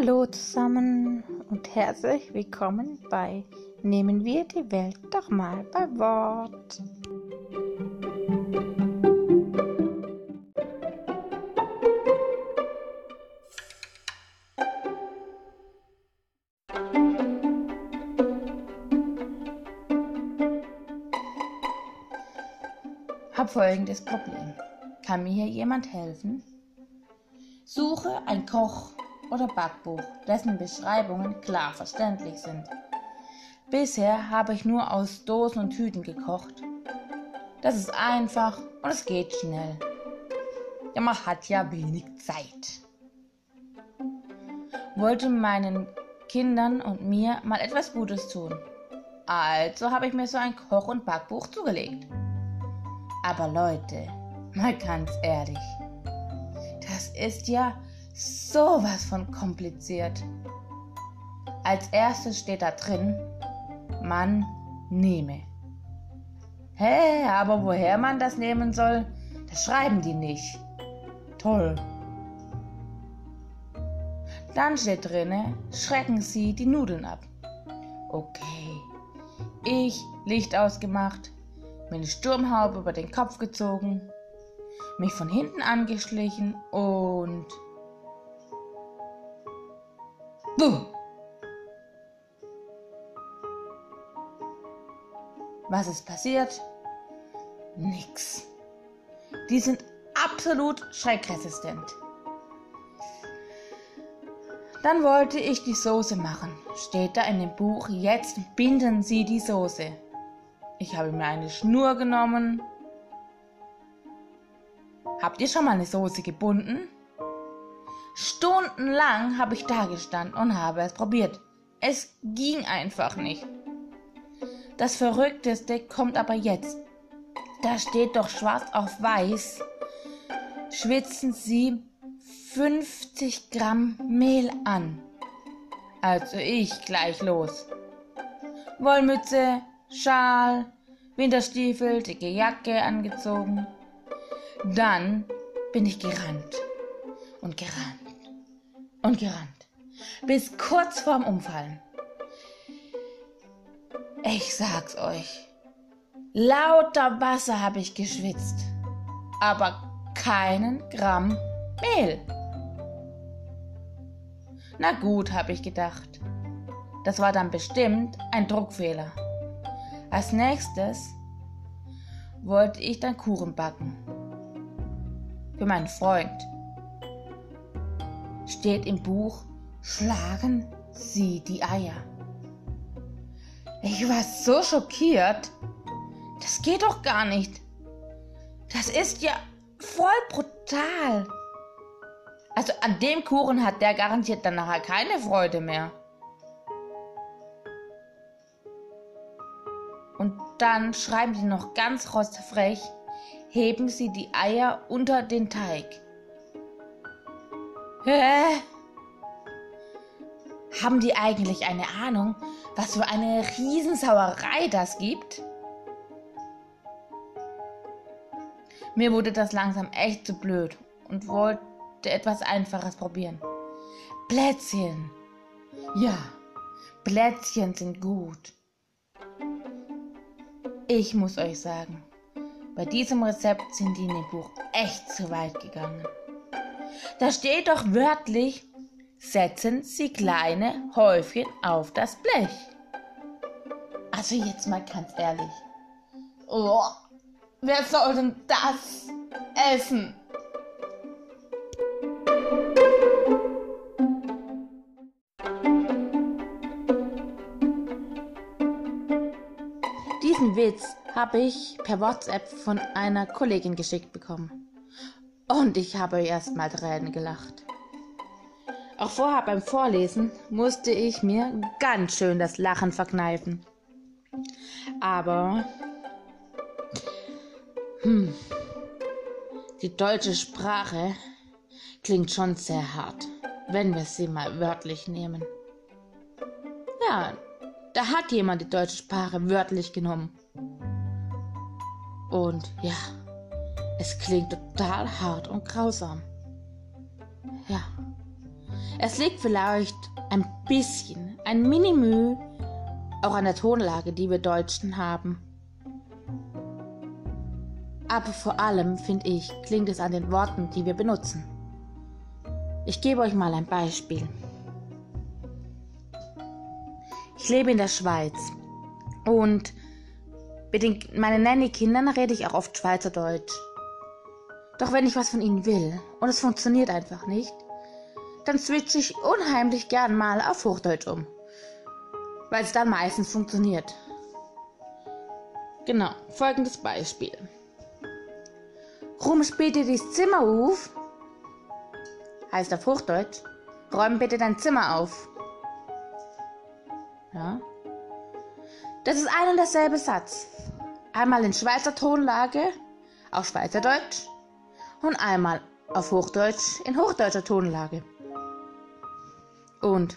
Hallo zusammen und herzlich willkommen bei Nehmen wir die Welt doch mal bei Wort. Hab folgendes Problem. Kann mir hier jemand helfen? Suche ein Koch- oder Backbuch, dessen Beschreibungen klar verständlich sind. Bisher habe ich nur aus Dosen und Tüten gekocht. Das ist einfach und es geht schnell. Ja, man hat ja wenig Zeit. Wollte meinen Kindern und mir mal etwas Gutes tun. Also habe ich mir so ein Koch- und Backbuch zugelegt. Aber Leute, mal ganz ehrlich, das ist ja sowas von kompliziert. Als erstes steht da drin, man nehme. Hä, aber woher man das nehmen soll, das schreiben die nicht. Toll. Dann steht drinne, schrecken Sie die Nudeln ab. Okay. Ich Licht ausgemacht, mir eine Sturmhaube über den Kopf gezogen, mich von hinten angeschlichen und... Buh! Was ist passiert? Nix. Die sind absolut schreckresistent. Dann wollte ich die Soße machen. Steht da in dem Buch, jetzt binden Sie die Soße. Ich habe mir eine Schnur genommen. Habt ihr schon mal eine Soße gebunden? Stundenlang habe ich da gestanden und habe es probiert. Es ging einfach nicht. Das Verrückteste kommt aber jetzt. Da steht doch schwarz auf weiß. Schwitzen Sie 50 Gramm Mehl an. Also ich gleich los. Wollmütze, Schal, Winterstiefel, dicke Jacke angezogen. Dann bin ich gerannt und gerannt und gerannt, bis kurz vorm Umfallen. Ich sag's euch, lauter Wasser habe ich geschwitzt, aber keinen Gramm Mehl. Na gut, habe ich gedacht. Das war dann bestimmt ein Druckfehler. Als nächstes wollte ich dann Kuchen backen. Für meinen Freund. Steht im Buch, schlagen Sie die Eier. Ich war so schockiert. Das geht doch gar nicht. Das ist ja voll brutal. Also an dem Kuchen hat der garantiert dann nachher keine Freude mehr. Und dann schreiben sie noch ganz rostfrech, heben sie die Eier unter den Teig. Hä? Haben die eigentlich eine Ahnung, was für eine Riesensauerei das gibt? Mir wurde das langsam echt zu blöd und wollte etwas Einfaches probieren. Plätzchen. Ja, Plätzchen sind gut. Ich muss euch sagen, bei diesem Rezept sind die in dem Buch echt zu weit gegangen. Da steht doch wörtlich, setzen Sie kleine Häufchen auf das Blech. Also jetzt mal ganz ehrlich. Oh, wer soll denn das essen? Diesen Witz habe ich per WhatsApp von einer Kollegin geschickt bekommen. Und ich habe erst mal Tränen gelacht. Auch vorher beim Vorlesen musste ich mir ganz schön das Lachen verkneifen. Aber hm, die deutsche Sprache klingt schon sehr hart, wenn wir sie mal wörtlich nehmen. Ja, da hat jemand die deutsche Sprache wörtlich genommen. Und ja, es klingt total hart und grausam. Ja, Es liegt vielleicht ein bisschen, ein Minimü, auch an der Tonlage, die wir Deutschen haben. Aber vor allem, finde ich, klingt es an den Worten, die wir benutzen. Ich gebe euch mal ein Beispiel. Ich lebe in der Schweiz und mit den, meinen Nanny-Kindern rede ich auch oft Schweizerdeutsch. Doch wenn ich was von ihnen will und es funktioniert einfach nicht, dann switche ich unheimlich gern mal auf Hochdeutsch um. Weil es dann meistens funktioniert. Genau, folgendes Beispiel. Rum später das Zimmer auf, heißt auf Hochdeutsch, räum bitte dein Zimmer auf. Ja. Das ist ein und derselbe Satz. Einmal in Schweizer Tonlage, auf Schweizerdeutsch, und einmal auf Hochdeutsch in hochdeutscher Tonlage. Und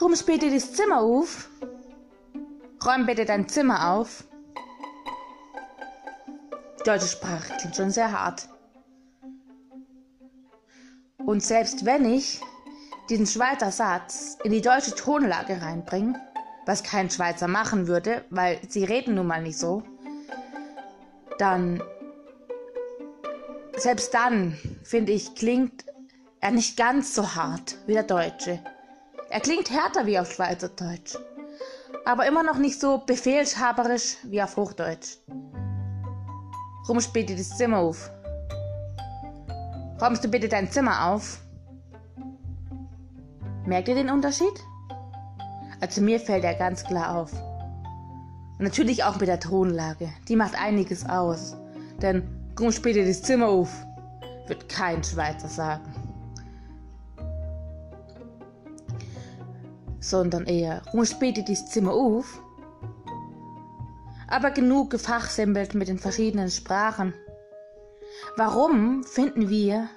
rum bitte das Zimmer auf, räum bitte dein Zimmer auf. Die deutsche Sprache klingt schon sehr hart. Und selbst wenn ich diesen Schweizer Satz in die deutsche Tonlage reinbringe, was kein Schweizer machen würde, weil sie reden nun mal nicht so, dann, selbst dann, finde ich, klingt er nicht ganz so hart wie der Deutsche. Er klingt härter wie auf Schweizerdeutsch, aber immer noch nicht so befehlshaberisch wie auf Hochdeutsch. Spät dir das Zimmer auf. Räumst du bitte dein Zimmer auf? Merkt ihr den Unterschied? Also mir fällt er ganz klar auf. Natürlich auch mit der Tonlage. Die macht einiges aus. Denn rum spät dir das Zimmer auf, wird kein Schweizer sagen. Sondern eher, rum spät dir das Zimmer auf. Aber genug gefachsimpelt mit den verschiedenen Sprachen. Warum finden wir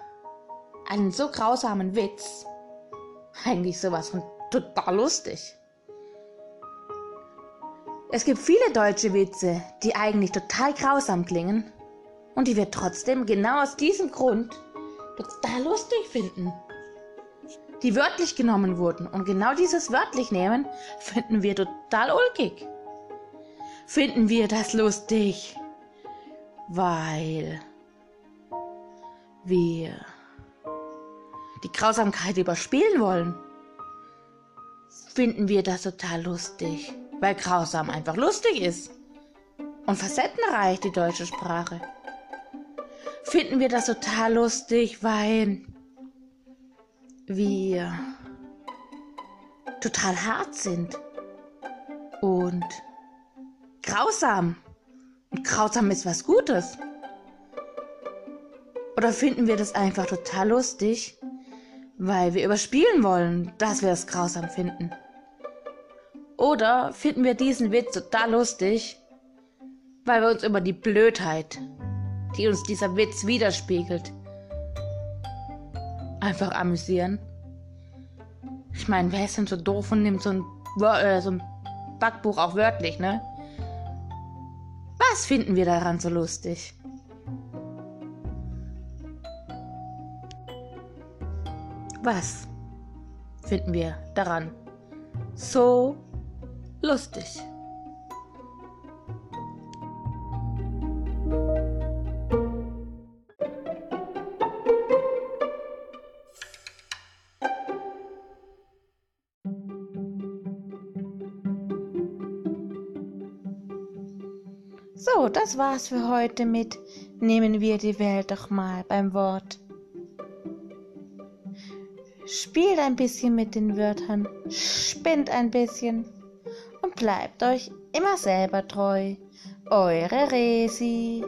einen so grausamen Witz eigentlich sowas von total lustig? Es gibt viele deutsche Witze, die eigentlich total grausam klingen und die wir trotzdem genau aus diesem Grund total lustig finden. Die wörtlich genommen wurden und genau dieses wörtlich nehmen finden wir total ulkig. Finden wir das lustig, weil wir die Grausamkeit überspielen wollen, finden wir das total lustig, weil grausam einfach lustig ist und facettenreich die deutsche Sprache. Finden wir das total lustig, weil wir total hart sind und grausam. Und grausam ist was Gutes. Oder finden wir das einfach total lustig, weil wir überspielen wollen, dass wir es grausam finden? Oder finden wir diesen Witz total lustig, weil wir uns über die Blödheit, die uns dieser Witz widerspiegelt, einfach amüsieren? Ich meine, wer ist denn so doof und nimmt so ein, äh, so ein Backbuch auch wörtlich, ne? Was finden wir daran so lustig? Was finden wir daran so lustig? So, das war's für heute mit Nehmen wir die Welt doch mal beim Wort. Spielt ein bisschen mit den Wörtern, spinnt ein bisschen und bleibt euch immer selber treu. Eure Resi.